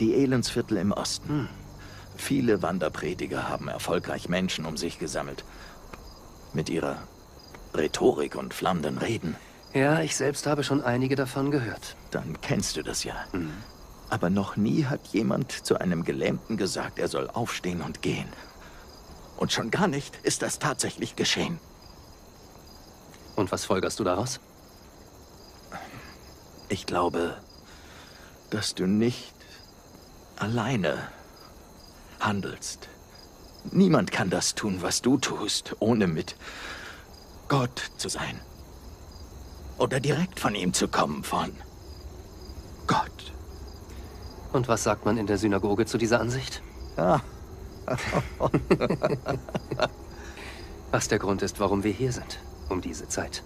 Die Elendsviertel im Osten. Hm. Viele Wanderprediger haben erfolgreich Menschen um sich gesammelt. Mit ihrer Rhetorik und flammenden Reden. Ja, ich selbst habe schon einige davon gehört. Dann kennst du das ja. Mhm. Aber noch nie hat jemand zu einem Gelähmten gesagt, er soll aufstehen und gehen. Und schon gar nicht ist das tatsächlich geschehen. Und was folgerst du daraus? Ich glaube, dass du nicht alleine handelst. Niemand kann das tun, was du tust, ohne mit Gott zu sein. Oder direkt von ihm zu kommen, von Gott. Und was sagt man in der Synagoge zu dieser Ansicht? Ja. was der Grund ist, warum wir hier sind, um diese Zeit.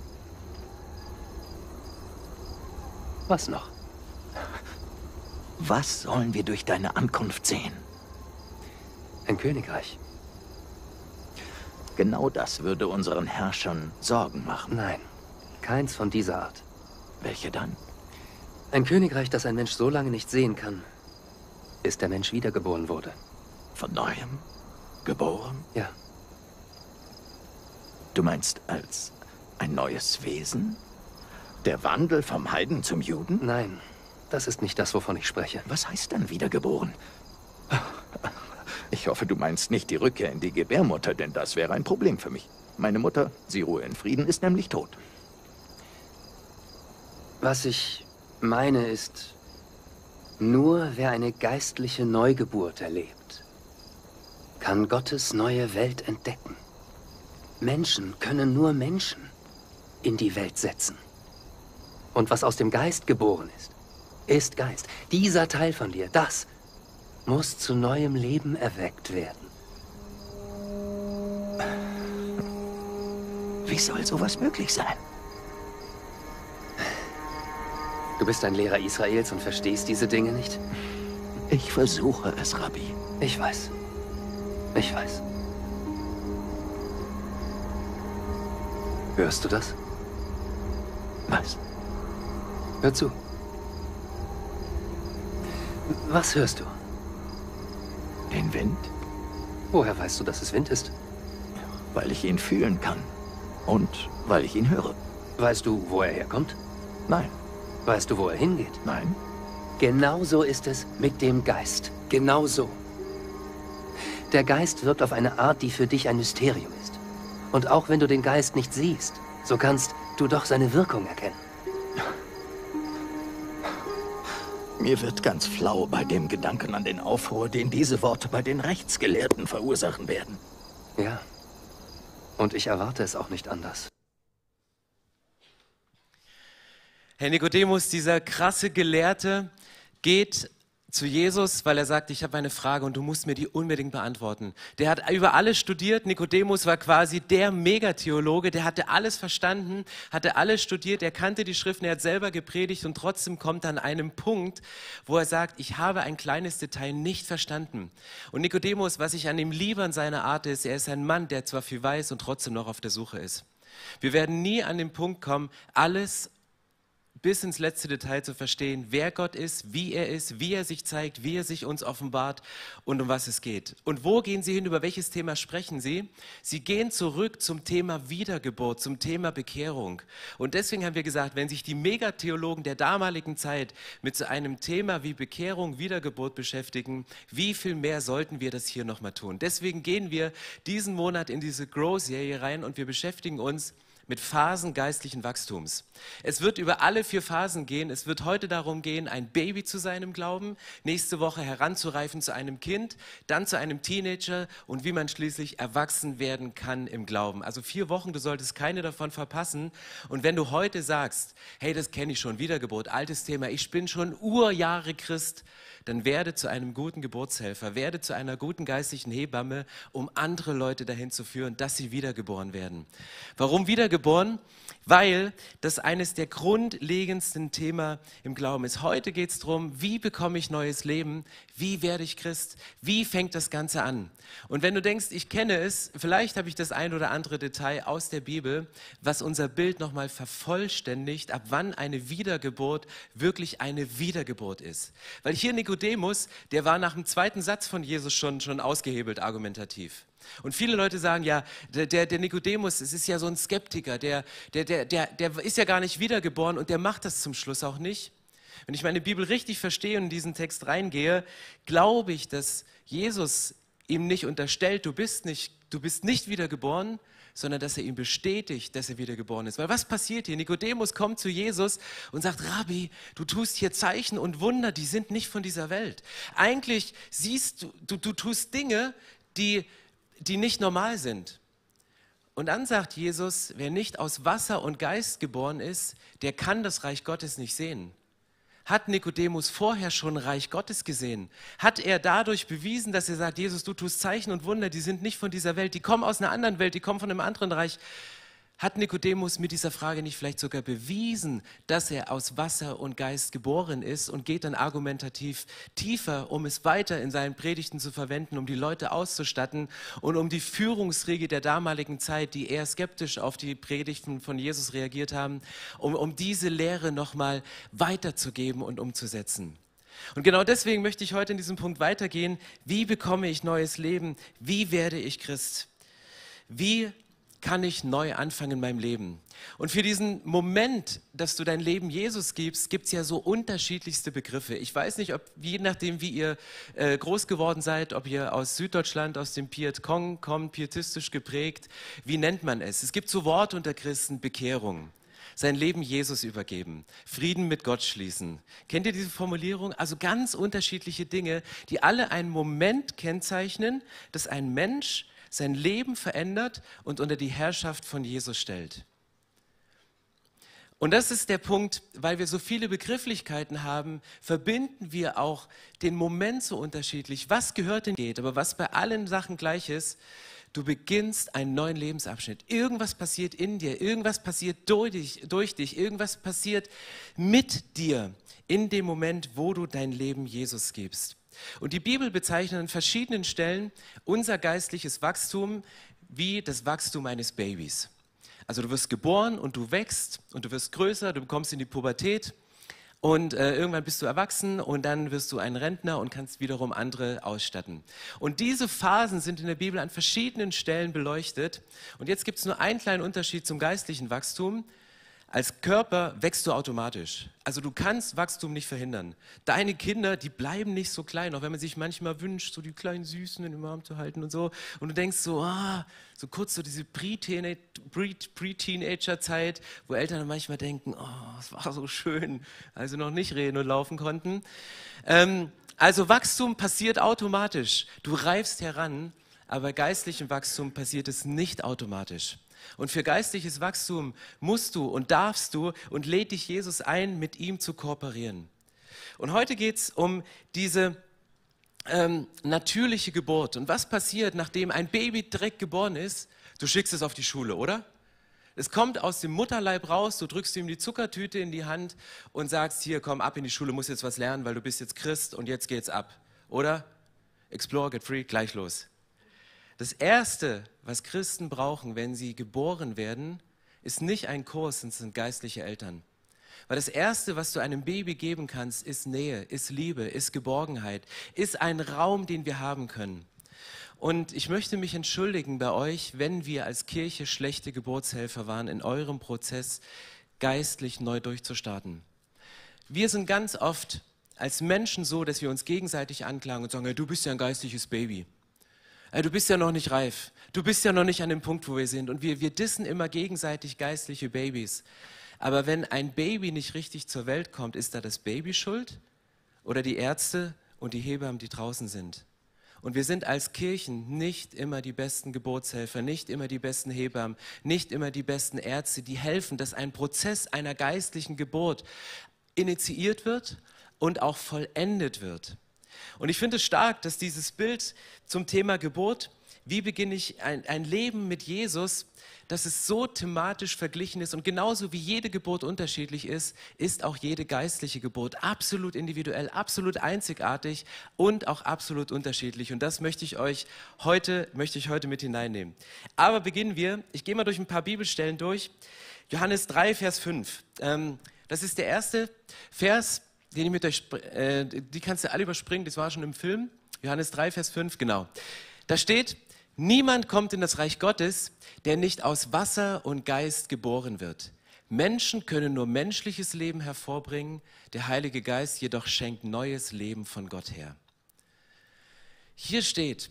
Was noch? Was sollen wir durch deine Ankunft sehen? Ein Königreich. Genau das würde unseren Herrschern Sorgen machen. Nein, keins von dieser Art. Welche dann? Ein Königreich, das ein Mensch so lange nicht sehen kann, bis der Mensch wiedergeboren wurde. Von neuem? Geboren? Ja. Du meinst als ein neues Wesen? Der Wandel vom Heiden zum Juden? Nein, das ist nicht das, wovon ich spreche. Was heißt dann wiedergeboren? Ich hoffe, du meinst nicht die Rückkehr in die Gebärmutter, denn das wäre ein Problem für mich. Meine Mutter, sie ruhe in Frieden, ist nämlich tot. Was ich meine ist, nur wer eine geistliche Neugeburt erlebt, kann Gottes neue Welt entdecken. Menschen können nur Menschen in die Welt setzen. Und was aus dem Geist geboren ist, ist Geist. Dieser Teil von dir, das muss zu neuem Leben erweckt werden. Wie soll sowas möglich sein? Du bist ein Lehrer Israels und verstehst diese Dinge nicht? Ich versuche es, Rabbi. Ich weiß. Ich weiß. Hörst du das? Was? Hör zu. Was hörst du? Den Wind? Woher weißt du, dass es Wind ist? Weil ich ihn fühlen kann. Und weil ich ihn höre. Weißt du, wo er herkommt? Nein. Weißt du, wo er hingeht? Nein. Genauso ist es mit dem Geist. Genauso. Der Geist wirkt auf eine Art, die für dich ein Mysterium ist. Und auch wenn du den Geist nicht siehst, so kannst du doch seine Wirkung erkennen. Mir wird ganz flau bei dem Gedanken an den Aufruhr, den diese Worte bei den Rechtsgelehrten verursachen werden. Ja. Und ich erwarte es auch nicht anders. Herr Nikodemus, dieser krasse Gelehrte, geht zu Jesus, weil er sagt, ich habe eine Frage und du musst mir die unbedingt beantworten. Der hat über alles studiert. Nikodemus war quasi der Megatheologe, der hatte alles verstanden, hatte alles studiert, er kannte die Schriften, er hat selber gepredigt und trotzdem kommt an einem Punkt, wo er sagt, ich habe ein kleines Detail nicht verstanden. Und Nikodemus, was ich an ihm liebe an seiner Art ist, er ist ein Mann, der zwar viel weiß und trotzdem noch auf der Suche ist. Wir werden nie an den Punkt kommen, alles bis ins letzte Detail zu verstehen, wer Gott ist, wie er ist, wie er sich zeigt, wie er sich uns offenbart und um was es geht. Und wo gehen Sie hin, über welches Thema sprechen Sie? Sie gehen zurück zum Thema Wiedergeburt, zum Thema Bekehrung. Und deswegen haben wir gesagt, wenn sich die Megatheologen der damaligen Zeit mit so einem Thema wie Bekehrung, Wiedergeburt beschäftigen, wie viel mehr sollten wir das hier nochmal tun? Deswegen gehen wir diesen Monat in diese Grow-Serie rein und wir beschäftigen uns mit Phasen geistlichen Wachstums. Es wird über alle vier Phasen gehen. Es wird heute darum gehen, ein Baby zu sein im Glauben, nächste Woche heranzureifen zu einem Kind, dann zu einem Teenager und wie man schließlich erwachsen werden kann im Glauben. Also vier Wochen, du solltest keine davon verpassen. Und wenn du heute sagst, hey, das kenne ich schon, Wiedergeburt, altes Thema, ich bin schon Urjahre Christ, dann werde zu einem guten Geburtshelfer, werde zu einer guten geistlichen Hebamme, um andere Leute dahin zu führen, dass sie wiedergeboren werden. Warum wiedergeboren? weil das eines der grundlegendsten Themen im Glauben ist. Heute geht es darum, wie bekomme ich neues Leben, wie werde ich Christ, wie fängt das Ganze an. Und wenn du denkst, ich kenne es, vielleicht habe ich das ein oder andere Detail aus der Bibel, was unser Bild nochmal vervollständigt, ab wann eine Wiedergeburt wirklich eine Wiedergeburt ist. Weil hier Nikodemus, der war nach dem zweiten Satz von Jesus schon, schon ausgehebelt argumentativ. Und viele Leute sagen, ja, der, der Nikodemus, es ist ja so ein Skeptiker, der, der, der, der, der ist ja gar nicht wiedergeboren und der macht das zum Schluss auch nicht. Wenn ich meine Bibel richtig verstehe und in diesen Text reingehe, glaube ich, dass Jesus ihm nicht unterstellt, du bist nicht, du bist nicht wiedergeboren, sondern dass er ihm bestätigt, dass er wiedergeboren ist. Weil was passiert hier? Nikodemus kommt zu Jesus und sagt, Rabbi, du tust hier Zeichen und Wunder, die sind nicht von dieser Welt. Eigentlich siehst du, du, du tust Dinge, die die nicht normal sind. Und dann sagt Jesus, wer nicht aus Wasser und Geist geboren ist, der kann das Reich Gottes nicht sehen. Hat Nikodemus vorher schon Reich Gottes gesehen? Hat er dadurch bewiesen, dass er sagt, Jesus, du tust Zeichen und Wunder, die sind nicht von dieser Welt, die kommen aus einer anderen Welt, die kommen von einem anderen Reich. Hat Nikodemus mit dieser Frage nicht vielleicht sogar bewiesen, dass er aus Wasser und Geist geboren ist und geht dann argumentativ tiefer, um es weiter in seinen Predigten zu verwenden, um die Leute auszustatten und um die Führungsriege der damaligen Zeit, die eher skeptisch auf die Predigten von Jesus reagiert haben, um, um diese Lehre nochmal weiterzugeben und umzusetzen. Und genau deswegen möchte ich heute in diesem Punkt weitergehen. Wie bekomme ich neues Leben? Wie werde ich Christ? Wie kann ich neu anfangen in meinem Leben? Und für diesen Moment, dass du dein Leben Jesus gibst, gibt es ja so unterschiedlichste Begriffe. Ich weiß nicht, ob je nachdem, wie ihr äh, groß geworden seid, ob ihr aus Süddeutschland, aus dem Piet Kong kommt, pietistisch geprägt, wie nennt man es? Es gibt so Worte unter Christen, Bekehrung sein Leben Jesus übergeben, Frieden mit Gott schließen. Kennt ihr diese Formulierung? Also ganz unterschiedliche Dinge, die alle einen Moment kennzeichnen, dass ein Mensch sein Leben verändert und unter die Herrschaft von Jesus stellt. Und das ist der Punkt, weil wir so viele Begrifflichkeiten haben, verbinden wir auch den Moment so unterschiedlich. Was gehört denn geht, aber was bei allen Sachen gleich ist, du beginnst einen neuen Lebensabschnitt. Irgendwas passiert in dir, irgendwas passiert durch dich, durch dich, irgendwas passiert mit dir in dem Moment, wo du dein Leben Jesus gibst. Und die Bibel bezeichnet an verschiedenen Stellen unser geistliches Wachstum wie das Wachstum eines Babys. Also du wirst geboren und du wächst und du wirst größer, du bekommst in die Pubertät und äh, irgendwann bist du erwachsen und dann wirst du ein Rentner und kannst wiederum andere ausstatten. Und diese Phasen sind in der Bibel an verschiedenen Stellen beleuchtet. Und jetzt gibt es nur einen kleinen Unterschied zum geistlichen Wachstum. Als Körper wächst du automatisch. Also du kannst Wachstum nicht verhindern. Deine Kinder, die bleiben nicht so klein, auch wenn man sich manchmal wünscht, so die kleinen Süßen in den Arm zu halten und so. Und du denkst so, ah, so kurz so diese Pre-Teenager-Zeit, wo Eltern dann manchmal denken, oh, es war so schön, also noch nicht reden und laufen konnten. Ähm, also Wachstum passiert automatisch. Du reifst heran, aber geistlichem Wachstum passiert es nicht automatisch. Und für geistliches Wachstum musst du und darfst du und lädt dich Jesus ein, mit ihm zu kooperieren. Und heute geht es um diese ähm, natürliche Geburt. Und was passiert, nachdem ein Baby direkt geboren ist? Du schickst es auf die Schule, oder? Es kommt aus dem Mutterleib raus, du drückst ihm die Zuckertüte in die Hand und sagst, hier, komm ab in die Schule, musst jetzt was lernen, weil du bist jetzt Christ und jetzt geht's ab. Oder? Explore, get free, gleich los. Das Erste, was Christen brauchen, wenn sie geboren werden, ist nicht ein Kurs, es sind geistliche Eltern. Weil das Erste, was du einem Baby geben kannst, ist Nähe, ist Liebe, ist Geborgenheit, ist ein Raum, den wir haben können. Und ich möchte mich entschuldigen bei euch, wenn wir als Kirche schlechte Geburtshelfer waren, in eurem Prozess geistlich neu durchzustarten. Wir sind ganz oft als Menschen so, dass wir uns gegenseitig anklagen und sagen, hey, du bist ja ein geistliches Baby du bist ja noch nicht reif, du bist ja noch nicht an dem Punkt, wo wir sind. Und wir, wir dissen immer gegenseitig geistliche Babys. Aber wenn ein Baby nicht richtig zur Welt kommt, ist da das Baby schuld oder die Ärzte und die Hebammen, die draußen sind? Und wir sind als Kirchen nicht immer die besten Geburtshelfer, nicht immer die besten Hebammen, nicht immer die besten Ärzte, die helfen, dass ein Prozess einer geistlichen Geburt initiiert wird und auch vollendet wird. Und ich finde es stark, dass dieses Bild zum Thema Geburt wie beginne ich ein, ein Leben mit Jesus, dass es so thematisch verglichen ist und genauso wie jede Geburt unterschiedlich ist, ist auch jede geistliche Geburt absolut individuell, absolut einzigartig und auch absolut unterschiedlich. Und das möchte ich euch heute, möchte ich heute mit hineinnehmen. Aber beginnen wir, ich gehe mal durch ein paar Bibelstellen durch. Johannes 3, Vers 5. Ähm, das ist der erste Vers, den ich mit euch, äh, die kannst du alle überspringen, das war schon im Film. Johannes 3, Vers 5, genau. Da steht, Niemand kommt in das Reich Gottes, der nicht aus Wasser und Geist geboren wird. Menschen können nur menschliches Leben hervorbringen, der Heilige Geist jedoch schenkt neues Leben von Gott her. Hier steht,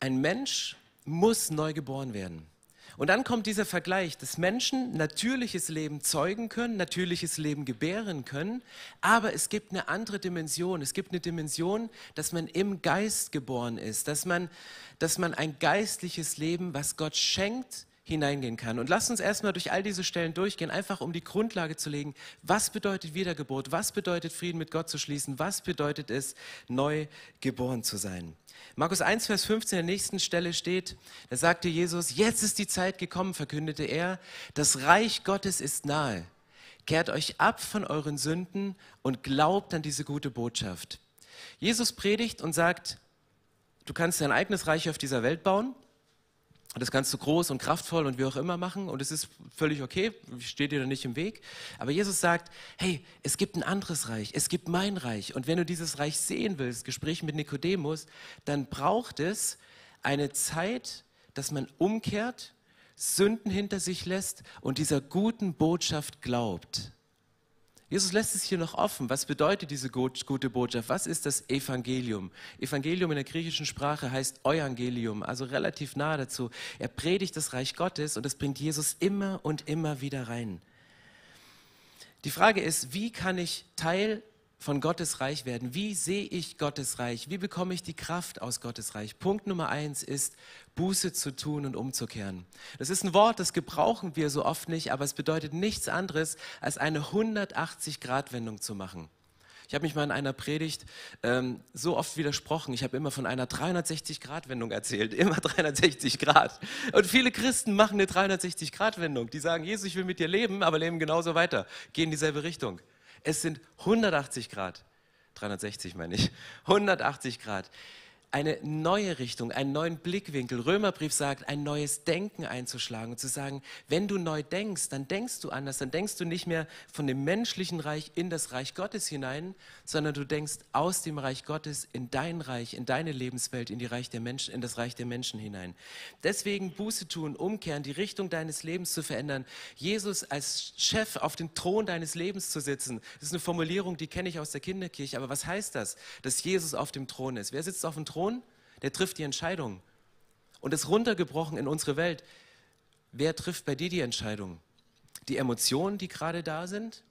ein Mensch muss neu geboren werden. Und dann kommt dieser Vergleich, dass Menschen natürliches Leben zeugen können, natürliches Leben gebären können, aber es gibt eine andere Dimension. Es gibt eine Dimension, dass man im Geist geboren ist, dass man, dass man ein geistliches Leben, was Gott schenkt, hineingehen kann. Und lasst uns erstmal durch all diese Stellen durchgehen, einfach um die Grundlage zu legen. Was bedeutet Wiedergeburt? Was bedeutet Frieden mit Gott zu schließen? Was bedeutet es, neu geboren zu sein? Markus 1, Vers 15 der nächsten Stelle steht, da sagte Jesus, jetzt ist die Zeit gekommen, verkündete er, das Reich Gottes ist nahe. Kehrt euch ab von euren Sünden und glaubt an diese gute Botschaft. Jesus predigt und sagt, du kannst dein eigenes Reich auf dieser Welt bauen, das kannst du groß und kraftvoll und wie auch immer machen und es ist völlig okay, steht dir da nicht im Weg. Aber Jesus sagt, hey, es gibt ein anderes Reich, es gibt mein Reich. Und wenn du dieses Reich sehen willst, Gespräch mit Nikodemus, dann braucht es eine Zeit, dass man umkehrt, Sünden hinter sich lässt und dieser guten Botschaft glaubt. Jesus lässt es hier noch offen. Was bedeutet diese gute Botschaft? Was ist das Evangelium? Evangelium in der griechischen Sprache heißt Evangelium, also relativ nah dazu. Er predigt das Reich Gottes und das bringt Jesus immer und immer wieder rein. Die Frage ist, wie kann ich Teil von Gottes Reich werden? Wie sehe ich Gottes Reich? Wie bekomme ich die Kraft aus Gottes Reich? Punkt Nummer eins ist, Buße zu tun und umzukehren. Das ist ein Wort, das gebrauchen wir so oft nicht, aber es bedeutet nichts anderes, als eine 180-Grad-Wendung zu machen. Ich habe mich mal in einer Predigt ähm, so oft widersprochen. Ich habe immer von einer 360-Grad-Wendung erzählt. Immer 360 Grad. Und viele Christen machen eine 360-Grad-Wendung. Die sagen, Jesus, ich will mit dir leben, aber leben genauso weiter. Gehen in dieselbe Richtung. Es sind 180 Grad. 360 meine ich. 180 Grad eine neue Richtung, einen neuen Blickwinkel. Römerbrief sagt, ein neues Denken einzuschlagen und zu sagen, wenn du neu denkst, dann denkst du anders, dann denkst du nicht mehr von dem menschlichen Reich in das Reich Gottes hinein, sondern du denkst aus dem Reich Gottes in dein Reich, in deine Lebenswelt, in, die Reich der Menschen, in das Reich der Menschen hinein. Deswegen Buße tun, umkehren, die Richtung deines Lebens zu verändern, Jesus als Chef auf dem Thron deines Lebens zu sitzen. Das ist eine Formulierung, die kenne ich aus der Kinderkirche, aber was heißt das, dass Jesus auf dem Thron ist? Wer sitzt auf dem Thron? Thron, der trifft die Entscheidung. Und es runtergebrochen in unsere Welt. Wer trifft bei dir die Entscheidung? Die Emotionen, die gerade da sind?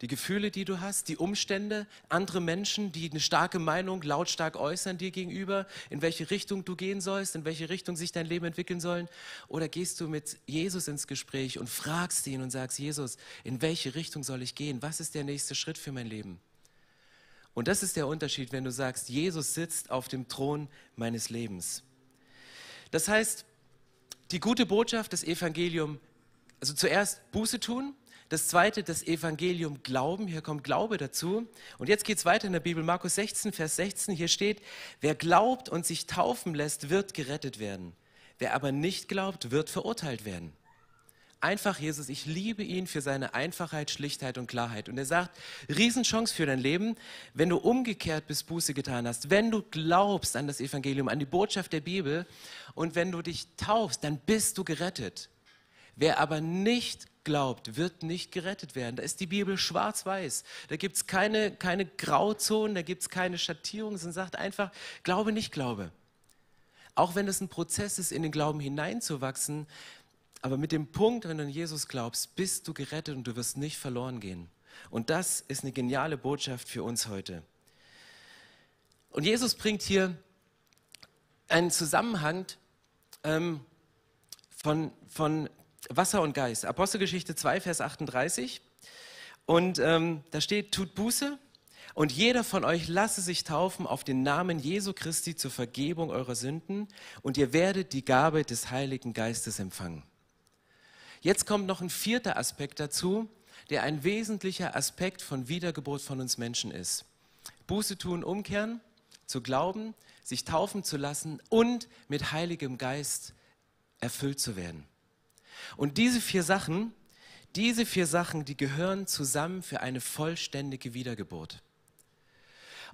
Die Gefühle, die du hast, die Umstände, andere Menschen, die eine starke Meinung lautstark äußern dir gegenüber, in welche Richtung du gehen sollst, in welche Richtung sich dein Leben entwickeln soll? Oder gehst du mit Jesus ins Gespräch und fragst ihn und sagst, Jesus, in welche Richtung soll ich gehen? Was ist der nächste Schritt für mein Leben? Und das ist der Unterschied, wenn du sagst, Jesus sitzt auf dem Thron meines Lebens. Das heißt, die gute Botschaft, das Evangelium, also zuerst Buße tun, das zweite, das Evangelium glauben, hier kommt Glaube dazu. Und jetzt geht es weiter in der Bibel, Markus 16, Vers 16, hier steht, wer glaubt und sich taufen lässt, wird gerettet werden. Wer aber nicht glaubt, wird verurteilt werden einfach Jesus, ich liebe ihn für seine Einfachheit, Schlichtheit und Klarheit. Und er sagt, Riesenchance für dein Leben, wenn du umgekehrt bis Buße getan hast, wenn du glaubst an das Evangelium, an die Botschaft der Bibel und wenn du dich taufst, dann bist du gerettet. Wer aber nicht glaubt, wird nicht gerettet werden. Da ist die Bibel schwarz-weiß. Da gibt es keine, keine Grauzonen, da gibt es keine Schattierungen, sondern sagt einfach, glaube nicht, glaube. Auch wenn es ein Prozess ist, in den Glauben hineinzuwachsen, aber mit dem Punkt, wenn du an Jesus glaubst, bist du gerettet und du wirst nicht verloren gehen. Und das ist eine geniale Botschaft für uns heute. Und Jesus bringt hier einen Zusammenhang ähm, von, von Wasser und Geist. Apostelgeschichte 2, Vers 38. Und ähm, da steht, tut Buße, Und jeder von euch lasse sich taufen auf den Namen Jesu Christi zur Vergebung eurer Sünden und ihr werdet die Gabe des Heiligen Geistes empfangen. Jetzt kommt noch ein vierter Aspekt dazu, der ein wesentlicher Aspekt von Wiedergeburt von uns Menschen ist. Buße tun, umkehren, zu glauben, sich taufen zu lassen und mit Heiligem Geist erfüllt zu werden. Und diese vier Sachen, diese vier Sachen, die gehören zusammen für eine vollständige Wiedergeburt.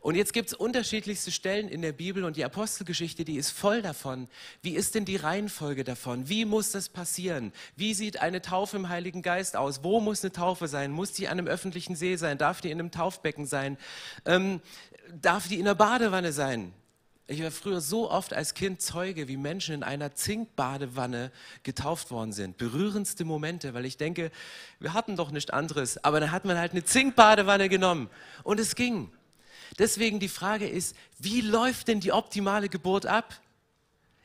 Und jetzt gibt es unterschiedlichste Stellen in der Bibel und die Apostelgeschichte, die ist voll davon. Wie ist denn die Reihenfolge davon? Wie muss das passieren? Wie sieht eine Taufe im Heiligen Geist aus? Wo muss eine Taufe sein? Muss die an einem öffentlichen See sein? Darf die in einem Taufbecken sein? Ähm, darf die in einer Badewanne sein? Ich war früher so oft als Kind Zeuge, wie Menschen in einer Zinkbadewanne getauft worden sind. Berührendste Momente, weil ich denke, wir hatten doch nichts anderes. Aber dann hat man halt eine Zinkbadewanne genommen und es ging. Deswegen die Frage ist, wie läuft denn die optimale Geburt ab?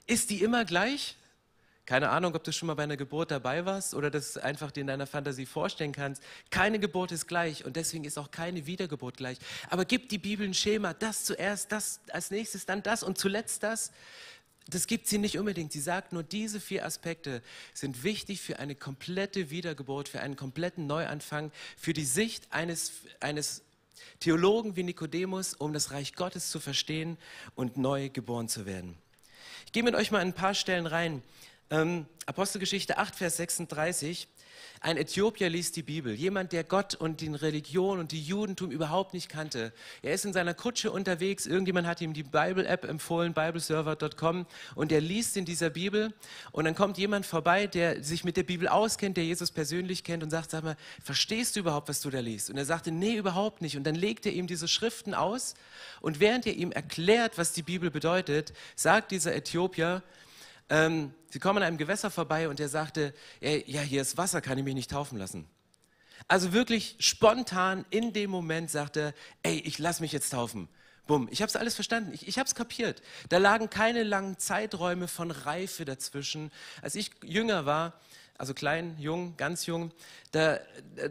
Ist die immer gleich? Keine Ahnung, ob du schon mal bei einer Geburt dabei warst oder das einfach dir in deiner Fantasie vorstellen kannst. Keine Geburt ist gleich und deswegen ist auch keine Wiedergeburt gleich. Aber gibt die Bibel ein Schema, das zuerst, das als nächstes, dann das und zuletzt das? Das gibt sie nicht unbedingt. Sie sagt nur, diese vier Aspekte sind wichtig für eine komplette Wiedergeburt, für einen kompletten Neuanfang, für die Sicht eines, eines Theologen wie Nikodemus, um das Reich Gottes zu verstehen und neu geboren zu werden. Ich gehe mit euch mal ein paar Stellen rein. Ähm, Apostelgeschichte 8, Vers 36. Ein Äthiopier liest die Bibel, jemand, der Gott und die Religion und die Judentum überhaupt nicht kannte. Er ist in seiner Kutsche unterwegs, irgendjemand hat ihm die Bible-App empfohlen, bibleserver.com, und er liest in dieser Bibel und dann kommt jemand vorbei, der sich mit der Bibel auskennt, der Jesus persönlich kennt und sagt, sag mal, verstehst du überhaupt, was du da liest? Und er sagte, nee, überhaupt nicht. Und dann legt er ihm diese Schriften aus und während er ihm erklärt, was die Bibel bedeutet, sagt dieser Äthiopier, ähm, sie kommen an einem Gewässer vorbei und er sagte, ja, hier ist Wasser, kann ich mich nicht taufen lassen. Also wirklich spontan in dem Moment sagte, ey, ich lass mich jetzt taufen. Bumm, ich habe es alles verstanden, ich, ich habe es kapiert. Da lagen keine langen Zeiträume von Reife dazwischen. Als ich jünger war, also klein, jung, ganz jung, da,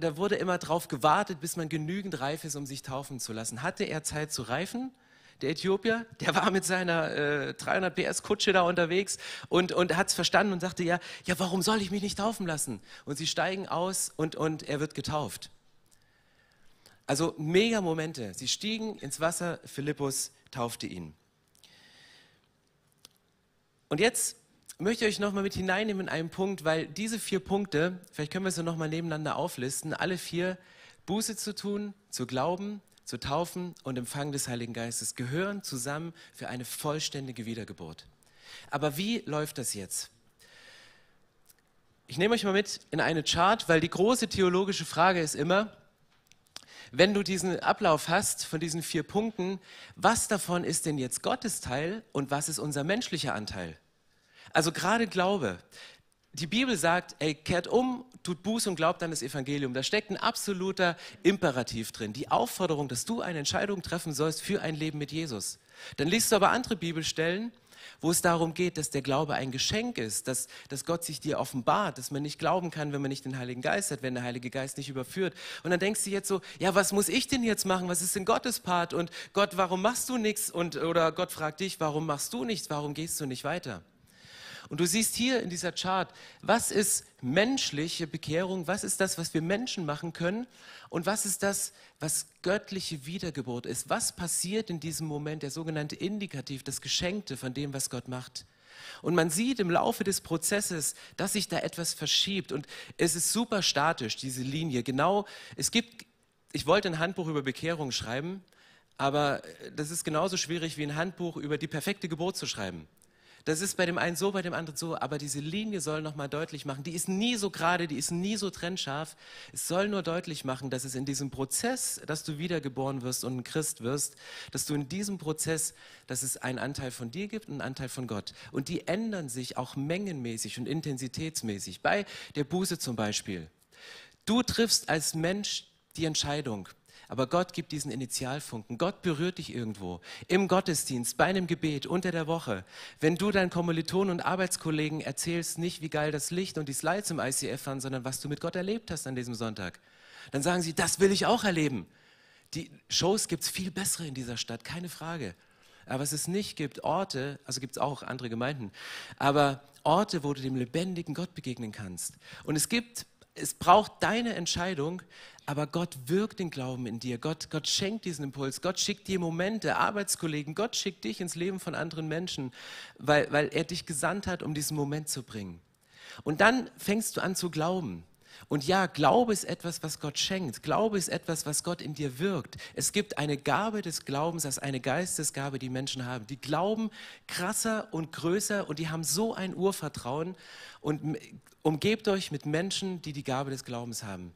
da wurde immer drauf gewartet, bis man genügend reif ist, um sich taufen zu lassen. Hatte er Zeit zu reifen? Der Äthiopier, der war mit seiner äh, 300 PS Kutsche da unterwegs und, und hat es verstanden und sagte, ja, ja, warum soll ich mich nicht taufen lassen? Und sie steigen aus und, und er wird getauft. Also mega Momente. Sie stiegen ins Wasser, Philippus taufte ihn. Und jetzt möchte ich euch nochmal mit hineinnehmen in einen Punkt, weil diese vier Punkte, vielleicht können wir sie nochmal nebeneinander auflisten, alle vier Buße zu tun, zu glauben, zu taufen und Empfang des Heiligen Geistes gehören zusammen für eine vollständige Wiedergeburt. Aber wie läuft das jetzt? Ich nehme euch mal mit in eine Chart, weil die große theologische Frage ist immer, wenn du diesen Ablauf hast von diesen vier Punkten, was davon ist denn jetzt Gottes Teil und was ist unser menschlicher Anteil? Also gerade Glaube, die Bibel sagt, ey, kehrt um, tut Buß und glaubt an das Evangelium. Da steckt ein absoluter Imperativ drin. Die Aufforderung, dass du eine Entscheidung treffen sollst für ein Leben mit Jesus. Dann liest du aber andere Bibelstellen, wo es darum geht, dass der Glaube ein Geschenk ist, dass, dass Gott sich dir offenbart, dass man nicht glauben kann, wenn man nicht den Heiligen Geist hat, wenn der Heilige Geist nicht überführt. Und dann denkst du jetzt so, ja, was muss ich denn jetzt machen? Was ist denn Gottes Part? Und Gott, warum machst du nichts? Oder Gott fragt dich, warum machst du nichts? Warum gehst du nicht weiter? Und du siehst hier in dieser Chart, was ist menschliche Bekehrung, was ist das, was wir Menschen machen können und was ist das, was göttliche Wiedergeburt ist. Was passiert in diesem Moment, der sogenannte Indikativ, das Geschenkte von dem, was Gott macht. Und man sieht im Laufe des Prozesses, dass sich da etwas verschiebt. Und es ist super statisch, diese Linie. Genau, es gibt, ich wollte ein Handbuch über Bekehrung schreiben, aber das ist genauso schwierig wie ein Handbuch über die perfekte Geburt zu schreiben. Das ist bei dem einen so, bei dem anderen so, aber diese Linie soll nochmal deutlich machen, die ist nie so gerade, die ist nie so trennscharf. Es soll nur deutlich machen, dass es in diesem Prozess, dass du wiedergeboren wirst und ein Christ wirst, dass du in diesem Prozess, dass es einen Anteil von dir gibt und einen Anteil von Gott. Und die ändern sich auch mengenmäßig und intensitätsmäßig. Bei der Buße zum Beispiel. Du triffst als Mensch die Entscheidung, aber Gott gibt diesen Initialfunken. Gott berührt dich irgendwo. Im Gottesdienst, bei einem Gebet, unter der Woche. Wenn du deinen Kommilitonen und Arbeitskollegen erzählst, nicht wie geil das Licht und die Slides im ICF waren, sondern was du mit Gott erlebt hast an diesem Sonntag, dann sagen sie, das will ich auch erleben. Die Shows gibt es viel bessere in dieser Stadt, keine Frage. Aber es nicht gibt, Orte, also gibt es auch andere Gemeinden, aber Orte, wo du dem lebendigen Gott begegnen kannst. Und es gibt, es braucht deine Entscheidung, aber Gott wirkt den Glauben in dir. Gott, Gott schenkt diesen Impuls. Gott schickt dir Momente, Arbeitskollegen. Gott schickt dich ins Leben von anderen Menschen, weil, weil er dich gesandt hat, um diesen Moment zu bringen. Und dann fängst du an zu glauben. Und ja, Glaube ist etwas, was Gott schenkt. Glaube ist etwas, was Gott in dir wirkt. Es gibt eine Gabe des Glaubens als eine Geistesgabe, die Menschen haben. Die glauben krasser und größer und die haben so ein Urvertrauen. Und umgebt euch mit Menschen, die die Gabe des Glaubens haben.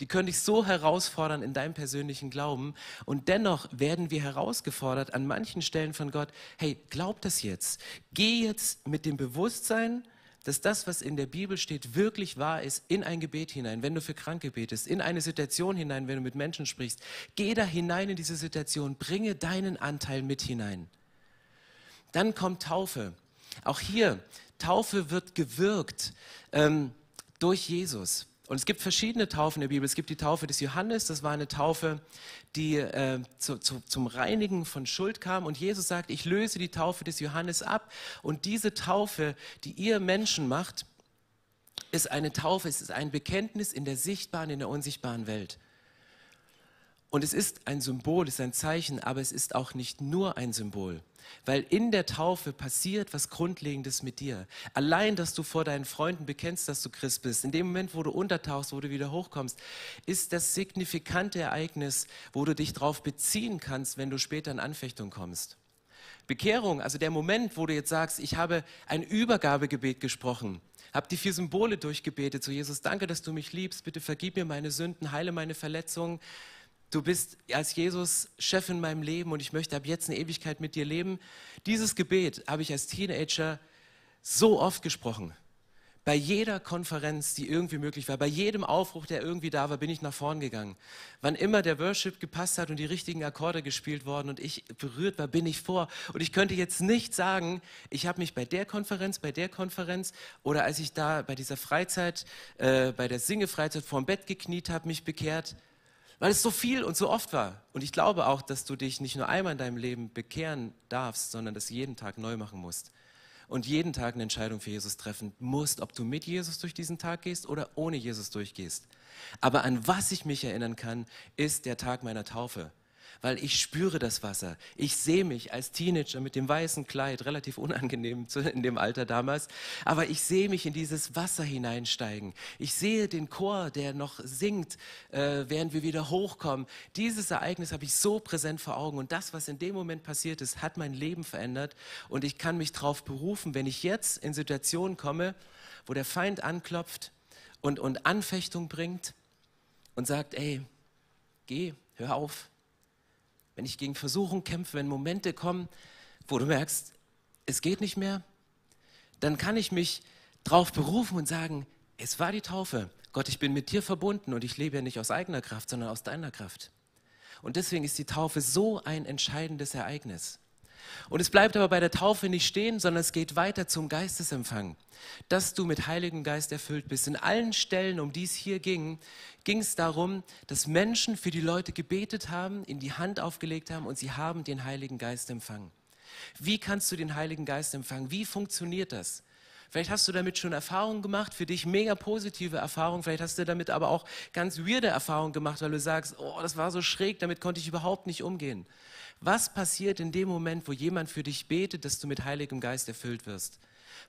Die können dich so herausfordern in deinem persönlichen Glauben. Und dennoch werden wir herausgefordert an manchen Stellen von Gott, hey, glaub das jetzt. Geh jetzt mit dem Bewusstsein, dass das, was in der Bibel steht, wirklich wahr ist, in ein Gebet hinein, wenn du für Kranke betest, in eine Situation hinein, wenn du mit Menschen sprichst. Geh da hinein in diese Situation, bringe deinen Anteil mit hinein. Dann kommt Taufe. Auch hier, Taufe wird gewirkt ähm, durch Jesus. Und es gibt verschiedene Taufen in der Bibel. Es gibt die Taufe des Johannes, das war eine Taufe, die äh, zu, zu, zum Reinigen von Schuld kam. Und Jesus sagt, ich löse die Taufe des Johannes ab. Und diese Taufe, die ihr Menschen macht, ist eine Taufe, es ist ein Bekenntnis in der sichtbaren, in der unsichtbaren Welt. Und es ist ein Symbol, es ist ein Zeichen, aber es ist auch nicht nur ein Symbol. Weil in der Taufe passiert was Grundlegendes mit dir. Allein, dass du vor deinen Freunden bekennst, dass du Christ bist, in dem Moment, wo du untertauchst, wo du wieder hochkommst, ist das signifikante Ereignis, wo du dich darauf beziehen kannst, wenn du später in Anfechtung kommst. Bekehrung, also der Moment, wo du jetzt sagst, ich habe ein Übergabegebet gesprochen, habe die vier Symbole durchgebetet zu Jesus, danke, dass du mich liebst, bitte vergib mir meine Sünden, heile meine Verletzungen, Du bist als Jesus Chef in meinem Leben und ich möchte ab jetzt eine Ewigkeit mit dir leben. Dieses Gebet habe ich als Teenager so oft gesprochen. Bei jeder Konferenz, die irgendwie möglich war, bei jedem Aufbruch, der irgendwie da war, bin ich nach vorn gegangen. Wann immer der Worship gepasst hat und die richtigen Akkorde gespielt worden und ich berührt war, bin ich vor. Und ich könnte jetzt nicht sagen, ich habe mich bei der Konferenz, bei der Konferenz oder als ich da bei dieser Freizeit, äh, bei der Singefreizeit vorm Bett gekniet habe, mich bekehrt weil es so viel und so oft war. Und ich glaube auch, dass du dich nicht nur einmal in deinem Leben bekehren darfst, sondern das jeden Tag neu machen musst. Und jeden Tag eine Entscheidung für Jesus treffen musst, ob du mit Jesus durch diesen Tag gehst oder ohne Jesus durchgehst. Aber an was ich mich erinnern kann, ist der Tag meiner Taufe weil ich spüre das Wasser. Ich sehe mich als Teenager mit dem weißen Kleid, relativ unangenehm in dem Alter damals, aber ich sehe mich in dieses Wasser hineinsteigen. Ich sehe den Chor, der noch singt, äh, während wir wieder hochkommen. Dieses Ereignis habe ich so präsent vor Augen und das, was in dem Moment passiert ist, hat mein Leben verändert und ich kann mich darauf berufen, wenn ich jetzt in Situationen komme, wo der Feind anklopft und, und Anfechtung bringt und sagt, ey, geh, hör auf, wenn ich gegen Versuchung kämpfe, wenn Momente kommen, wo du merkst, es geht nicht mehr, dann kann ich mich darauf berufen und sagen, es war die Taufe. Gott, ich bin mit dir verbunden und ich lebe ja nicht aus eigener Kraft, sondern aus deiner Kraft. Und deswegen ist die Taufe so ein entscheidendes Ereignis. Und es bleibt aber bei der Taufe nicht stehen, sondern es geht weiter zum Geistesempfang, dass du mit Heiligen Geist erfüllt bist. In allen Stellen, um die es hier ging, ging es darum, dass Menschen für die Leute gebetet haben, in die Hand aufgelegt haben und sie haben den Heiligen Geist empfangen. Wie kannst du den Heiligen Geist empfangen? Wie funktioniert das? Vielleicht hast du damit schon Erfahrungen gemacht, für dich mega positive Erfahrungen. Vielleicht hast du damit aber auch ganz weirde Erfahrungen gemacht, weil du sagst, oh, das war so schräg, damit konnte ich überhaupt nicht umgehen. Was passiert in dem Moment, wo jemand für dich betet, dass du mit Heiligem Geist erfüllt wirst?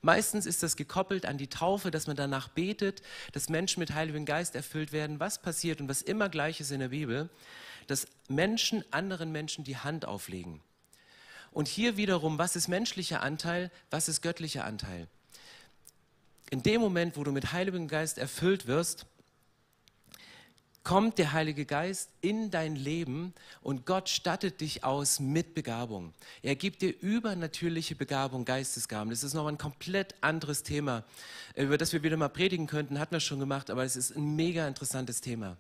Meistens ist das gekoppelt an die Taufe, dass man danach betet, dass Menschen mit Heiligem Geist erfüllt werden. Was passiert und was immer gleich ist in der Bibel, dass Menschen anderen Menschen die Hand auflegen. Und hier wiederum, was ist menschlicher Anteil, was ist göttlicher Anteil? In dem Moment, wo du mit Heiligem Geist erfüllt wirst, kommt der Heilige Geist in dein Leben und Gott stattet dich aus mit Begabung. Er gibt dir übernatürliche Begabung, Geistesgaben. Das ist noch ein komplett anderes Thema, über das wir wieder mal predigen könnten, hatten wir schon gemacht, aber es ist ein mega interessantes Thema.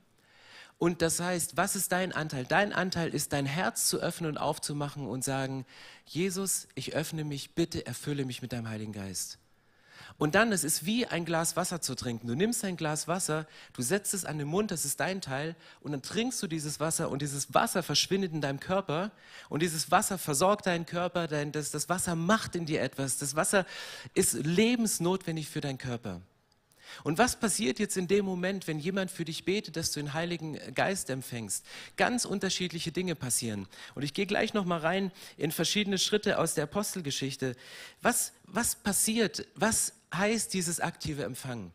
Und das heißt, was ist dein Anteil? Dein Anteil ist, dein Herz zu öffnen und aufzumachen und sagen, Jesus, ich öffne mich, bitte erfülle mich mit deinem Heiligen Geist. Und dann, es ist wie ein Glas Wasser zu trinken. Du nimmst ein Glas Wasser, du setzt es an den Mund, das ist dein Teil, und dann trinkst du dieses Wasser und dieses Wasser verschwindet in deinem Körper und dieses Wasser versorgt deinen Körper, dein, das, das Wasser macht in dir etwas. Das Wasser ist lebensnotwendig für deinen Körper. Und was passiert jetzt in dem Moment, wenn jemand für dich betet, dass du den Heiligen Geist empfängst? Ganz unterschiedliche Dinge passieren. Und ich gehe gleich noch mal rein in verschiedene Schritte aus der Apostelgeschichte. Was, was passiert? Was heißt dieses aktive Empfangen?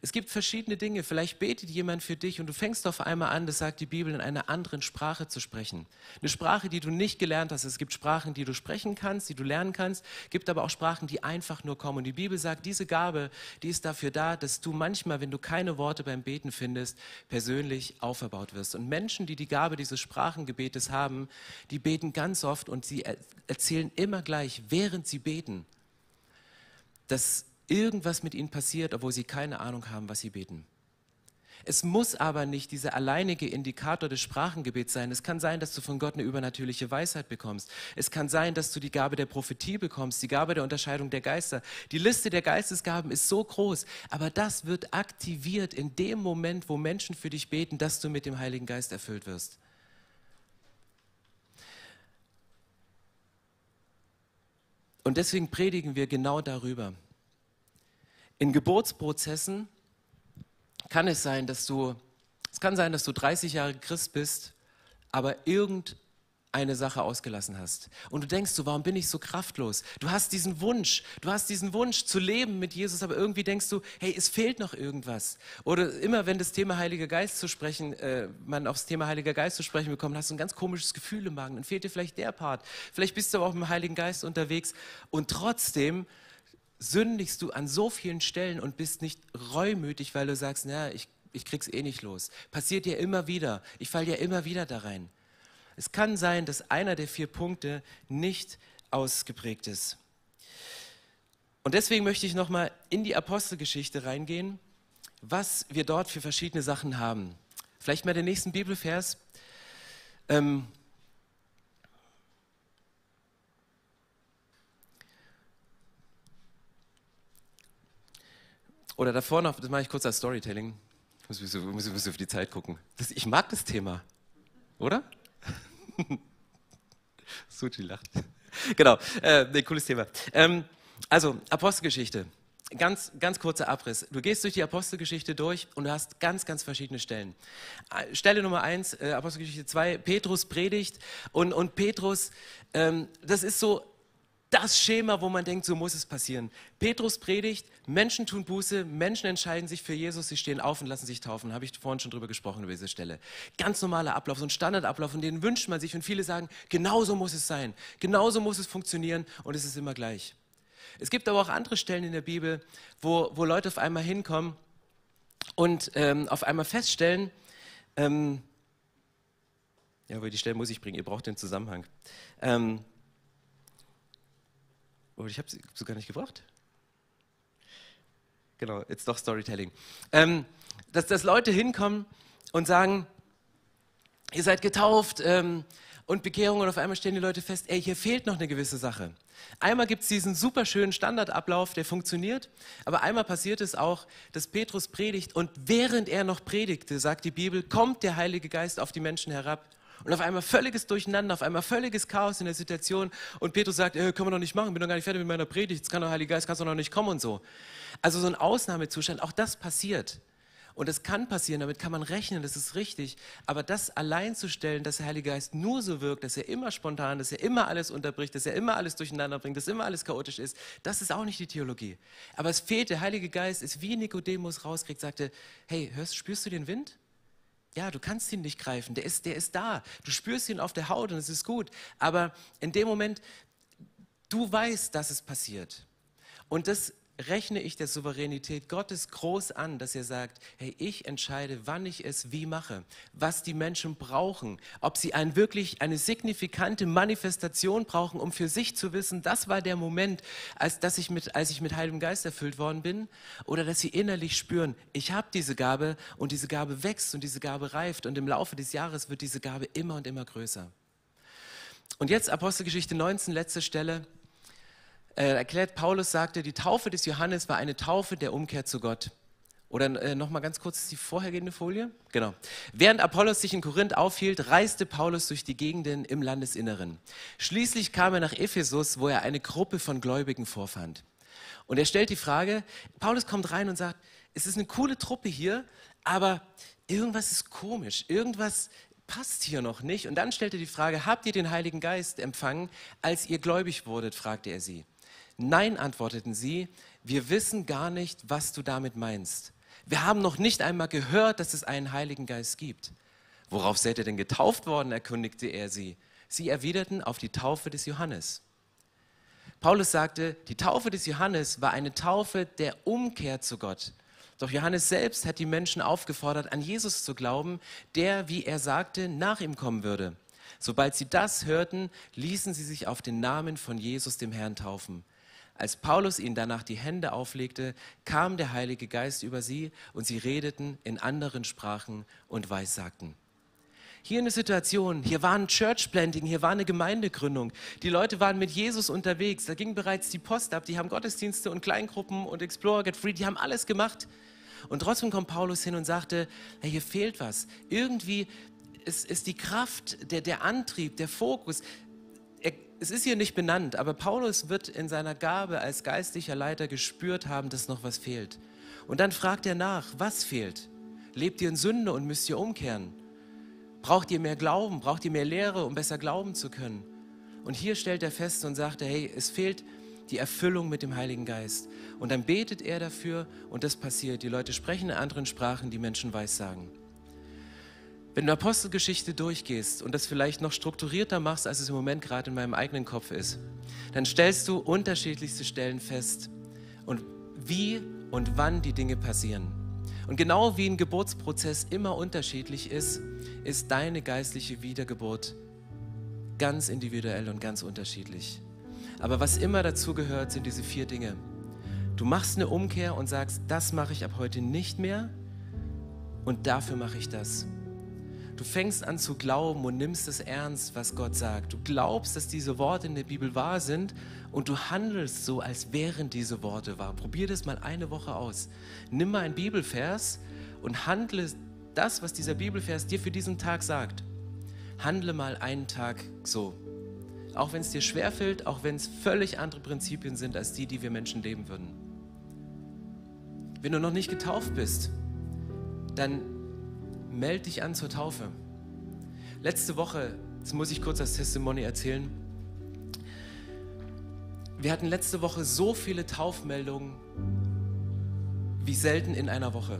Es gibt verschiedene Dinge. Vielleicht betet jemand für dich und du fängst auf einmal an, das sagt die Bibel, in einer anderen Sprache zu sprechen. Eine Sprache, die du nicht gelernt hast. Es gibt Sprachen, die du sprechen kannst, die du lernen kannst. Es gibt aber auch Sprachen, die einfach nur kommen. Und die Bibel sagt, diese Gabe, die ist dafür da, dass du manchmal, wenn du keine Worte beim Beten findest, persönlich auferbaut wirst. Und Menschen, die die Gabe dieses Sprachengebetes haben, die beten ganz oft und sie erzählen immer gleich, während sie beten, dass irgendwas mit ihnen passiert, obwohl sie keine Ahnung haben, was sie beten. Es muss aber nicht dieser alleinige Indikator des Sprachengebets sein. Es kann sein, dass du von Gott eine übernatürliche Weisheit bekommst. Es kann sein, dass du die Gabe der Prophetie bekommst, die Gabe der Unterscheidung der Geister. Die Liste der Geistesgaben ist so groß, aber das wird aktiviert in dem Moment, wo Menschen für dich beten, dass du mit dem Heiligen Geist erfüllt wirst. Und deswegen predigen wir genau darüber. In Geburtsprozessen kann es sein, dass du, es kann sein, dass du 30 Jahre Christ bist, aber irgendeine Sache ausgelassen hast. Und du denkst so, warum bin ich so kraftlos? Du hast diesen Wunsch, du hast diesen Wunsch zu leben mit Jesus, aber irgendwie denkst du, hey, es fehlt noch irgendwas. Oder immer wenn das Thema Heiliger Geist zu sprechen, äh, man aufs Thema Heiliger Geist zu sprechen bekommt, hast du ein ganz komisches Gefühl im Magen. Dann fehlt dir vielleicht der Part. Vielleicht bist du aber auch mit dem Heiligen Geist unterwegs und trotzdem sündigst du an so vielen Stellen und bist nicht reumütig, weil du sagst, naja, ich, ich krieg's eh nicht los. Passiert dir immer wieder. Ich falle ja immer wieder da rein. Es kann sein, dass einer der vier Punkte nicht ausgeprägt ist. Und deswegen möchte ich nochmal in die Apostelgeschichte reingehen, was wir dort für verschiedene Sachen haben. Vielleicht mal den nächsten Bibelvers. Ähm, Oder davor noch, das mache ich kurz als Storytelling. Ich muss, muss, muss, muss auf die Zeit gucken. Das, ich mag das Thema. Oder? Suchi lacht. Genau, äh, nee, cooles Thema. Ähm, also, Apostelgeschichte. Ganz, ganz kurzer Abriss. Du gehst durch die Apostelgeschichte durch und du hast ganz, ganz verschiedene Stellen. Äh, Stelle Nummer eins, äh, Apostelgeschichte 2, Petrus predigt und, und Petrus, ähm, das ist so das Schema, wo man denkt, so muss es passieren. Petrus predigt, Menschen tun Buße, Menschen entscheiden sich für Jesus, sie stehen auf und lassen sich taufen. Habe ich vorhin schon drüber gesprochen, über diese Stelle. Ganz normaler Ablauf, so ein Standardablauf, und den wünscht man sich. Und viele sagen, genauso muss es sein, genauso muss es funktionieren und es ist immer gleich. Es gibt aber auch andere Stellen in der Bibel, wo, wo Leute auf einmal hinkommen und ähm, auf einmal feststellen, ähm, ja, aber die Stelle muss ich bringen, ihr braucht den Zusammenhang. Ähm, Oh, ich habe sie sogar nicht gebracht. Genau, jetzt doch Storytelling. Ähm, dass, dass Leute hinkommen und sagen, ihr seid getauft ähm, und Bekehrung und auf einmal stellen die Leute fest, ey, hier fehlt noch eine gewisse Sache. Einmal gibt es diesen super schönen Standardablauf, der funktioniert, aber einmal passiert es auch, dass Petrus predigt und während er noch predigte, sagt die Bibel, kommt der Heilige Geist auf die Menschen herab und auf einmal völliges Durcheinander, auf einmal völliges Chaos in der Situation. Und Petrus sagt, äh, können wir noch nicht machen, bin noch gar nicht fertig mit meiner Predigt, jetzt kann der Heilige Geist, kannst du noch nicht kommen und so. Also so ein Ausnahmezustand, auch das passiert. Und das kann passieren, damit kann man rechnen, das ist richtig. Aber das allein zu stellen, dass der Heilige Geist nur so wirkt, dass er immer spontan, dass er immer alles unterbricht, dass er immer alles durcheinander bringt, dass immer alles chaotisch ist, das ist auch nicht die Theologie. Aber es fehlt, der Heilige Geist ist wie Nikodemus rauskriegt, sagte, hey, hörst, spürst du den Wind? Ja, du kannst ihn nicht greifen, der ist, der ist da. Du spürst ihn auf der Haut und es ist gut. Aber in dem Moment, du weißt, dass es passiert. Und das rechne ich der Souveränität Gottes groß an, dass er sagt, hey, ich entscheide, wann ich es wie mache, was die Menschen brauchen, ob sie ein wirklich eine signifikante Manifestation brauchen, um für sich zu wissen, das war der Moment, als, dass ich mit, als ich mit Heiligem Geist erfüllt worden bin, oder dass sie innerlich spüren, ich habe diese Gabe und diese Gabe wächst und diese Gabe reift und im Laufe des Jahres wird diese Gabe immer und immer größer. Und jetzt Apostelgeschichte 19, letzte Stelle. Äh, erklärt Paulus, sagte, die Taufe des Johannes war eine Taufe der Umkehr zu Gott. Oder äh, nochmal ganz kurz die vorhergehende Folie. Genau. Während Apollos sich in Korinth aufhielt, reiste Paulus durch die Gegenden im Landesinneren. Schließlich kam er nach Ephesus, wo er eine Gruppe von Gläubigen vorfand. Und er stellt die Frage, Paulus kommt rein und sagt, es ist eine coole Truppe hier, aber irgendwas ist komisch, irgendwas passt hier noch nicht. Und dann stellt er die Frage, habt ihr den Heiligen Geist empfangen, als ihr gläubig wurdet, fragte er sie. Nein, antworteten sie, wir wissen gar nicht, was du damit meinst. Wir haben noch nicht einmal gehört, dass es einen Heiligen Geist gibt. Worauf seid ihr denn getauft worden? erkundigte er sie. Sie erwiderten auf die Taufe des Johannes. Paulus sagte, die Taufe des Johannes war eine Taufe der Umkehr zu Gott. Doch Johannes selbst hat die Menschen aufgefordert, an Jesus zu glauben, der, wie er sagte, nach ihm kommen würde. Sobald sie das hörten, ließen sie sich auf den Namen von Jesus dem Herrn taufen. Als Paulus ihnen danach die Hände auflegte, kam der Heilige Geist über sie und sie redeten in anderen Sprachen und weissagten. Hier eine Situation, hier war ein Church Planting, hier war eine Gemeindegründung. Die Leute waren mit Jesus unterwegs, da ging bereits die Post ab, die haben Gottesdienste und Kleingruppen und Explorer Get Free, die haben alles gemacht. Und trotzdem kommt Paulus hin und sagte, hey, hier fehlt was. Irgendwie ist, ist die Kraft, der, der Antrieb, der Fokus, es ist hier nicht benannt, aber Paulus wird in seiner Gabe als geistlicher Leiter gespürt haben, dass noch was fehlt. Und dann fragt er nach, was fehlt? Lebt ihr in Sünde und müsst ihr umkehren? Braucht ihr mehr Glauben? Braucht ihr mehr Lehre, um besser glauben zu können? Und hier stellt er fest und sagt, hey, es fehlt die Erfüllung mit dem Heiligen Geist. Und dann betet er dafür und das passiert. Die Leute sprechen in anderen Sprachen, die Menschen weissagen. Wenn du Apostelgeschichte durchgehst und das vielleicht noch strukturierter machst, als es im Moment gerade in meinem eigenen Kopf ist, dann stellst du unterschiedlichste Stellen fest und wie und wann die Dinge passieren. Und genau wie ein Geburtsprozess immer unterschiedlich ist, ist deine geistliche Wiedergeburt ganz individuell und ganz unterschiedlich. Aber was immer dazu gehört, sind diese vier Dinge. Du machst eine Umkehr und sagst, das mache ich ab heute nicht mehr und dafür mache ich das. Du fängst an zu glauben und nimmst es ernst, was Gott sagt. Du glaubst, dass diese Worte in der Bibel wahr sind und du handelst so, als wären diese Worte wahr. Probier das mal eine Woche aus. Nimm mal einen Bibelvers und handle das, was dieser Bibelvers dir für diesen Tag sagt. Handle mal einen Tag so auch wenn es dir schwerfällt, auch wenn es völlig andere Prinzipien sind als die, die wir Menschen leben würden. Wenn du noch nicht getauft bist, dann melde dich an zur Taufe. Letzte Woche, das muss ich kurz als Testimony erzählen, wir hatten letzte Woche so viele Taufmeldungen wie selten in einer Woche.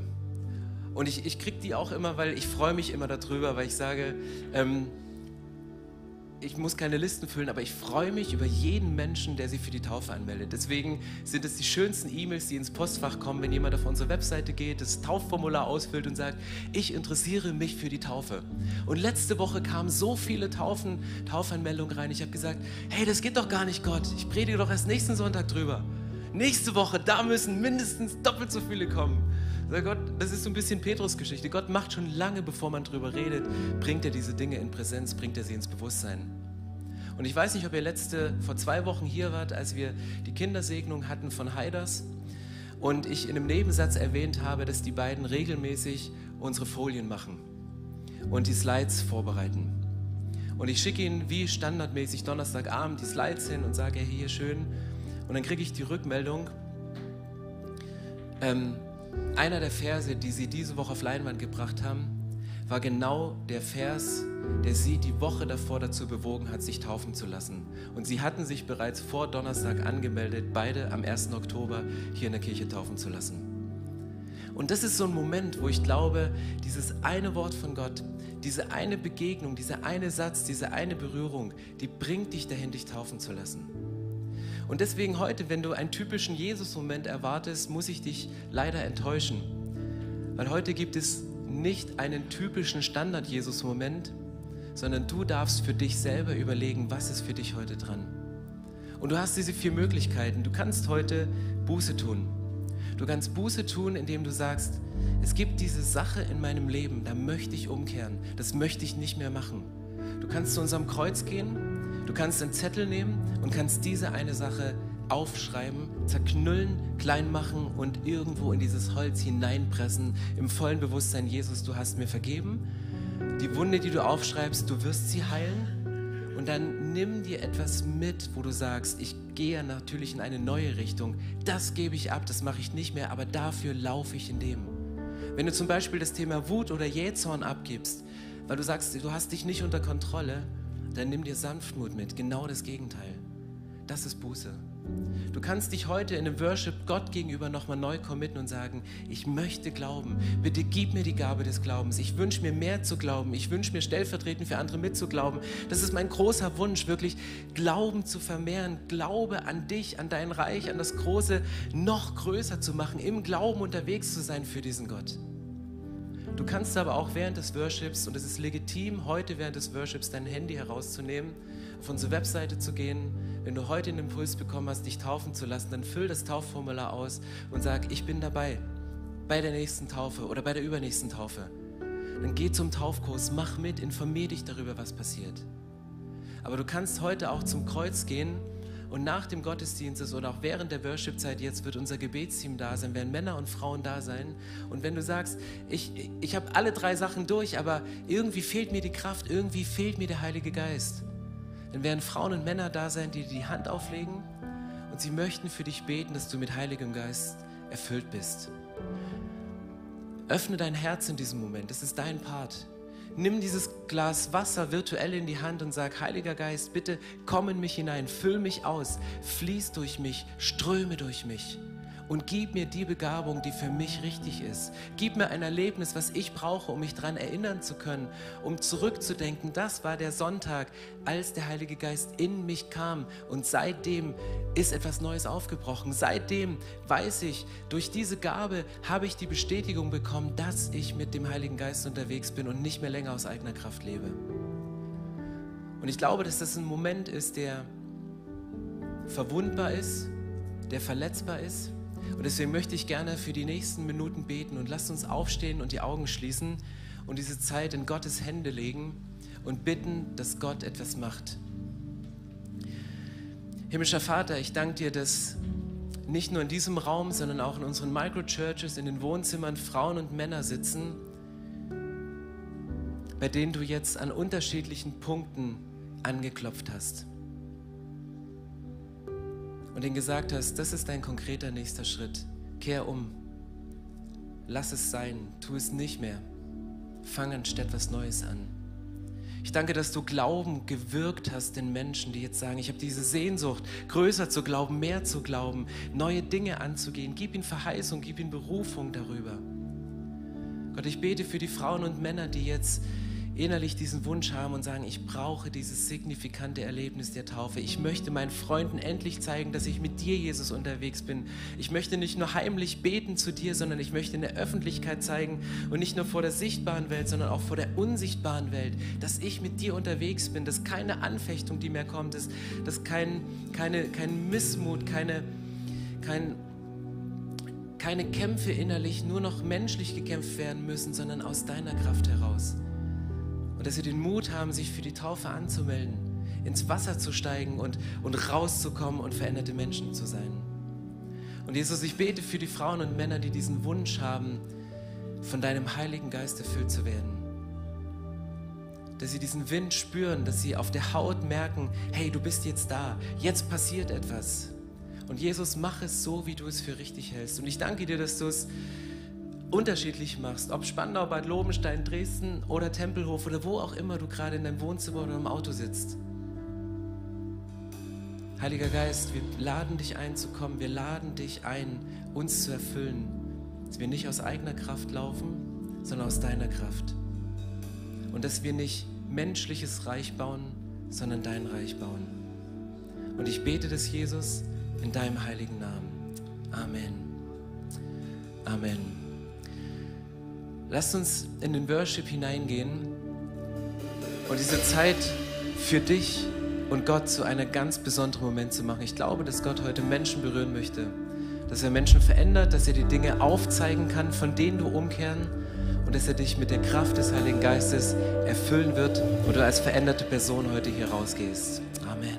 Und ich, ich kriege die auch immer, weil ich freue mich immer darüber, weil ich sage, ähm, ich muss keine Listen füllen, aber ich freue mich über jeden Menschen, der sich für die Taufe anmeldet. Deswegen sind es die schönsten E-Mails, die ins Postfach kommen, wenn jemand auf unsere Webseite geht, das Taufformular ausfüllt und sagt, ich interessiere mich für die Taufe. Und letzte Woche kamen so viele Taufen, Taufanmeldungen rein. Ich habe gesagt, hey, das geht doch gar nicht, Gott. Ich predige doch erst nächsten Sonntag drüber. Nächste Woche, da müssen mindestens doppelt so viele kommen. Gott, das ist so ein bisschen Petrus-Geschichte. Gott macht schon lange, bevor man drüber redet, bringt er diese Dinge in Präsenz, bringt er sie ins Bewusstsein. Und ich weiß nicht, ob ihr letzte, vor zwei Wochen hier wart, als wir die Kindersegnung hatten von Haiders und ich in einem Nebensatz erwähnt habe, dass die beiden regelmäßig unsere Folien machen und die Slides vorbereiten. Und ich schicke ihnen wie standardmäßig Donnerstagabend die Slides hin und sage, hey, hier schön. Und dann kriege ich die Rückmeldung, ähm, einer der Verse, die sie diese Woche auf Leinwand gebracht haben, war genau der Vers, der sie die Woche davor dazu bewogen hat, sich taufen zu lassen. Und sie hatten sich bereits vor Donnerstag angemeldet, beide am 1. Oktober hier in der Kirche taufen zu lassen. Und das ist so ein Moment, wo ich glaube, dieses eine Wort von Gott, diese eine Begegnung, dieser eine Satz, diese eine Berührung, die bringt dich dahin, dich taufen zu lassen. Und deswegen heute, wenn du einen typischen Jesus-Moment erwartest, muss ich dich leider enttäuschen. Weil heute gibt es nicht einen typischen Standard-Jesus-Moment, sondern du darfst für dich selber überlegen, was ist für dich heute dran. Und du hast diese vier Möglichkeiten. Du kannst heute Buße tun. Du kannst Buße tun, indem du sagst, es gibt diese Sache in meinem Leben, da möchte ich umkehren. Das möchte ich nicht mehr machen. Du kannst zu unserem Kreuz gehen Du kannst einen Zettel nehmen und kannst diese eine Sache aufschreiben, zerknüllen, klein machen und irgendwo in dieses Holz hineinpressen, im vollen Bewusstsein, Jesus, du hast mir vergeben. Die Wunde, die du aufschreibst, du wirst sie heilen. Und dann nimm dir etwas mit, wo du sagst, ich gehe natürlich in eine neue Richtung. Das gebe ich ab, das mache ich nicht mehr, aber dafür laufe ich in dem. Wenn du zum Beispiel das Thema Wut oder Jähzorn abgibst, weil du sagst, du hast dich nicht unter Kontrolle, dann nimm dir Sanftmut mit. Genau das Gegenteil. Das ist Buße. Du kannst dich heute in dem Worship Gott gegenüber nochmal neu committen und sagen, ich möchte glauben. Bitte gib mir die Gabe des Glaubens. Ich wünsche mir mehr zu glauben. Ich wünsche mir stellvertretend für andere mitzuglauben. Das ist mein großer Wunsch, wirklich Glauben zu vermehren. Glaube an dich, an dein Reich, an das Große noch größer zu machen, im Glauben unterwegs zu sein für diesen Gott. Du kannst aber auch während des Worships, und es ist legitim, heute während des Worships dein Handy herauszunehmen, auf unsere Webseite zu gehen. Wenn du heute den Impuls bekommen hast, dich taufen zu lassen, dann füll das Taufformular aus und sag, ich bin dabei bei der nächsten Taufe oder bei der übernächsten Taufe. Dann geh zum Taufkurs, mach mit, informier dich darüber, was passiert. Aber du kannst heute auch zum Kreuz gehen und nach dem Gottesdienst oder auch während der Worship-Zeit jetzt wird unser Gebetsteam da sein, werden Männer und Frauen da sein. Und wenn du sagst, ich, ich habe alle drei Sachen durch, aber irgendwie fehlt mir die Kraft, irgendwie fehlt mir der Heilige Geist, dann werden Frauen und Männer da sein, die dir die Hand auflegen und sie möchten für dich beten, dass du mit Heiligem Geist erfüllt bist. Öffne dein Herz in diesem Moment, das ist dein Part nimm dieses Glas Wasser virtuell in die Hand und sag, Heiliger Geist, bitte komm in mich hinein, füll mich aus, fließ durch mich, ströme durch mich und gib mir die Begabung, die für mich richtig ist. Gib mir ein Erlebnis, was ich brauche, um mich daran erinnern zu können, um zurückzudenken. Das war der Sonntag, als der Heilige Geist in mich kam. Und seitdem ist etwas Neues aufgebrochen. Seitdem weiß ich, durch diese Gabe habe ich die Bestätigung bekommen, dass ich mit dem Heiligen Geist unterwegs bin und nicht mehr länger aus eigener Kraft lebe. Und ich glaube, dass das ein Moment ist, der verwundbar ist, der verletzbar ist und deswegen möchte ich gerne für die nächsten Minuten beten und lasst uns aufstehen und die Augen schließen und diese Zeit in Gottes Hände legen und bitten, dass Gott etwas macht. Himmlischer Vater, ich danke dir, dass nicht nur in diesem Raum, sondern auch in unseren Microchurches, in den Wohnzimmern Frauen und Männer sitzen, bei denen du jetzt an unterschiedlichen Punkten angeklopft hast und ihnen gesagt hast, das ist dein konkreter nächster Schritt. Kehr um. Lass es sein. Tu es nicht mehr. Fang anstatt was Neues an. Ich danke, dass du Glauben gewirkt hast den Menschen, die jetzt sagen, ich habe diese Sehnsucht, größer zu glauben, mehr zu glauben, neue Dinge anzugehen. Gib ihnen Verheißung, gib ihnen Berufung darüber. Gott, ich bete für die Frauen und Männer, die jetzt innerlich diesen Wunsch haben und sagen, ich brauche dieses signifikante Erlebnis der Taufe. Ich möchte meinen Freunden endlich zeigen, dass ich mit dir, Jesus, unterwegs bin. Ich möchte nicht nur heimlich beten zu dir, sondern ich möchte in der Öffentlichkeit zeigen und nicht nur vor der sichtbaren Welt, sondern auch vor der unsichtbaren Welt, dass ich mit dir unterwegs bin, dass keine Anfechtung, die mehr kommt, ist, dass kein, keine, kein Missmut, keine, kein keine Kämpfe innerlich nur noch menschlich gekämpft werden müssen, sondern aus deiner Kraft heraus. Und dass sie den Mut haben, sich für die Taufe anzumelden, ins Wasser zu steigen und, und rauszukommen und veränderte Menschen zu sein. Und Jesus, ich bete für die Frauen und Männer, die diesen Wunsch haben, von deinem Heiligen Geist erfüllt zu werden. Dass sie diesen Wind spüren, dass sie auf der Haut merken, hey, du bist jetzt da, jetzt passiert etwas. Und Jesus, mach es so, wie du es für richtig hältst. Und ich danke dir, dass du es unterschiedlich machst, ob Spandau, Bad Lobenstein, Dresden oder Tempelhof oder wo auch immer du gerade in deinem Wohnzimmer oder im Auto sitzt. Heiliger Geist, wir laden dich ein zu kommen, wir laden dich ein, uns zu erfüllen, dass wir nicht aus eigener Kraft laufen, sondern aus deiner Kraft. Und dass wir nicht menschliches Reich bauen, sondern dein Reich bauen. Und ich bete das, Jesus, in deinem heiligen Namen. Amen. Amen. Lasst uns in den Worship hineingehen und diese Zeit für dich und Gott zu einem ganz besonderen Moment zu machen. Ich glaube, dass Gott heute Menschen berühren möchte, dass er Menschen verändert, dass er die Dinge aufzeigen kann, von denen du umkehren und dass er dich mit der Kraft des Heiligen Geistes erfüllen wird und du als veränderte Person heute hier rausgehst. Amen.